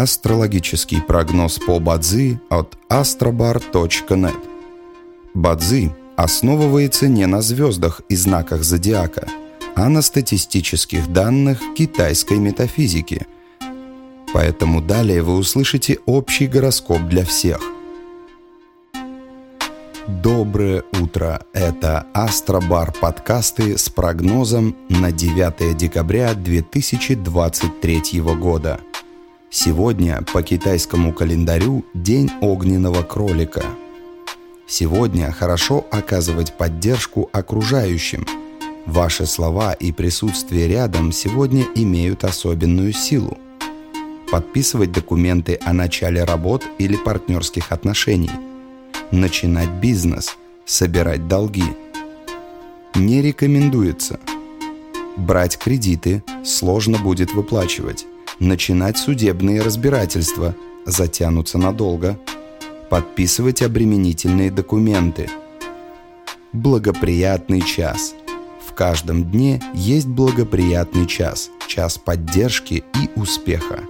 Астрологический прогноз по Бадзи от astrobar.net Бадзи основывается не на звездах и знаках зодиака, а на статистических данных китайской метафизики. Поэтому далее вы услышите общий гороскоп для всех. Доброе утро! Это Астробар подкасты с прогнозом на 9 декабря 2023 года – Сегодня по китайскому календарю День огненного кролика. Сегодня хорошо оказывать поддержку окружающим. Ваши слова и присутствие рядом сегодня имеют особенную силу. Подписывать документы о начале работ или партнерских отношений. Начинать бизнес. Собирать долги. Не рекомендуется. Брать кредиты сложно будет выплачивать начинать судебные разбирательства, затянутся надолго, подписывать обременительные документы. Благоприятный час. В каждом дне есть благоприятный час, час поддержки и успеха.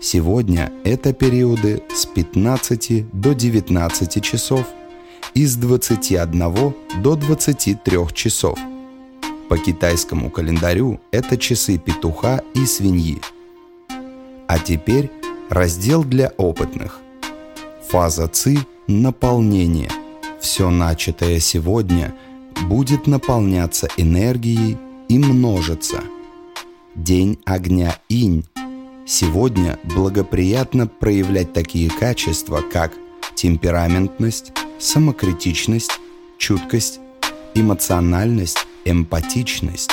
Сегодня это периоды с 15 до 19 часов и с 21 до 23 часов. По китайскому календарю это часы петуха и свиньи – а теперь раздел для опытных. Фаза ЦИ – наполнение. Все начатое сегодня будет наполняться энергией и множиться. День огня инь. Сегодня благоприятно проявлять такие качества, как темпераментность, самокритичность, чуткость, эмоциональность, эмпатичность.